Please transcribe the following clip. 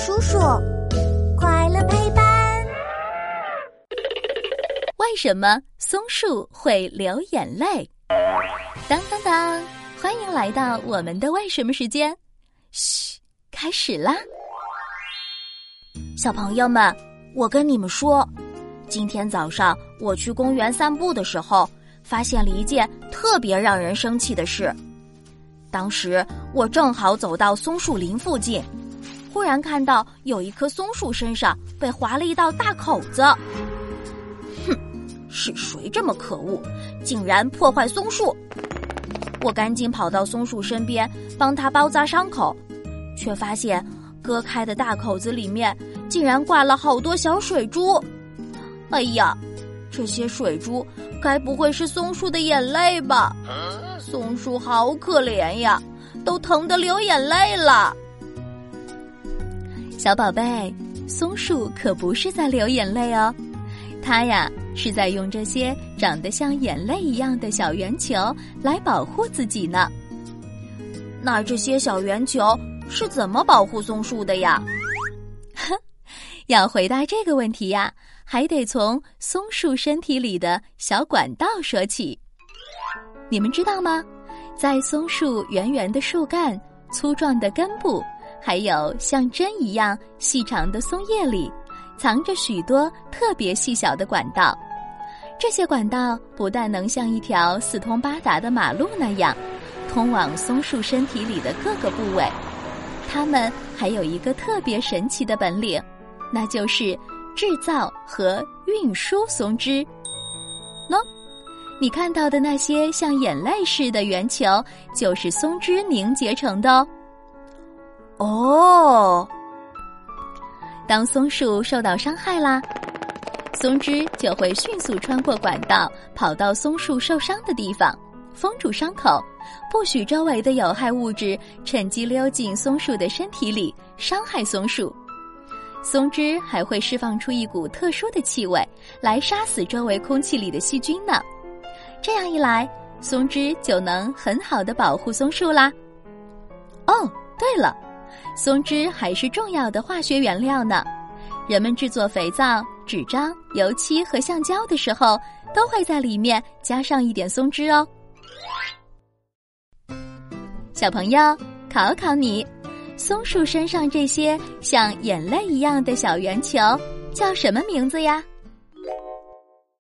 叔叔，快乐陪伴。为什么松树会流眼泪？当当当！欢迎来到我们的为什么时间。嘘，开始啦！小朋友们，我跟你们说，今天早上我去公园散步的时候，发现了一件特别让人生气的事。当时我正好走到松树林附近。忽然看到有一棵松树身上被划了一道大口子，哼，是谁这么可恶，竟然破坏松树？我赶紧跑到松树身边帮他包扎伤口，却发现割开的大口子里面竟然挂了好多小水珠。哎呀，这些水珠该不会是松树的眼泪吧？松树好可怜呀，都疼得流眼泪了。小宝贝，松树可不是在流眼泪哦，它呀是在用这些长得像眼泪一样的小圆球来保护自己呢。那这些小圆球是怎么保护松树的呀？要回答这个问题呀，还得从松树身体里的小管道说起。你们知道吗？在松树圆圆的树干、粗壮的根部。还有像针一样细长的松叶里，藏着许多特别细小的管道。这些管道不但能像一条四通八达的马路那样，通往松树身体里的各个部位，它们还有一个特别神奇的本领，那就是制造和运输松枝。喏，你看到的那些像眼泪似的圆球，就是松枝凝结成的哦。哦，当松树受到伤害啦，松枝就会迅速穿过管道，跑到松树受伤的地方，封住伤口，不许周围的有害物质趁机溜进松树的身体里，伤害松树。松枝还会释放出一股特殊的气味，来杀死周围空气里的细菌呢。这样一来，松枝就能很好的保护松树啦。哦，对了。松脂还是重要的化学原料呢，人们制作肥皂、纸张、油漆和橡胶的时候，都会在里面加上一点松脂哦。小朋友，考考你，松树身上这些像眼泪一样的小圆球叫什么名字呀？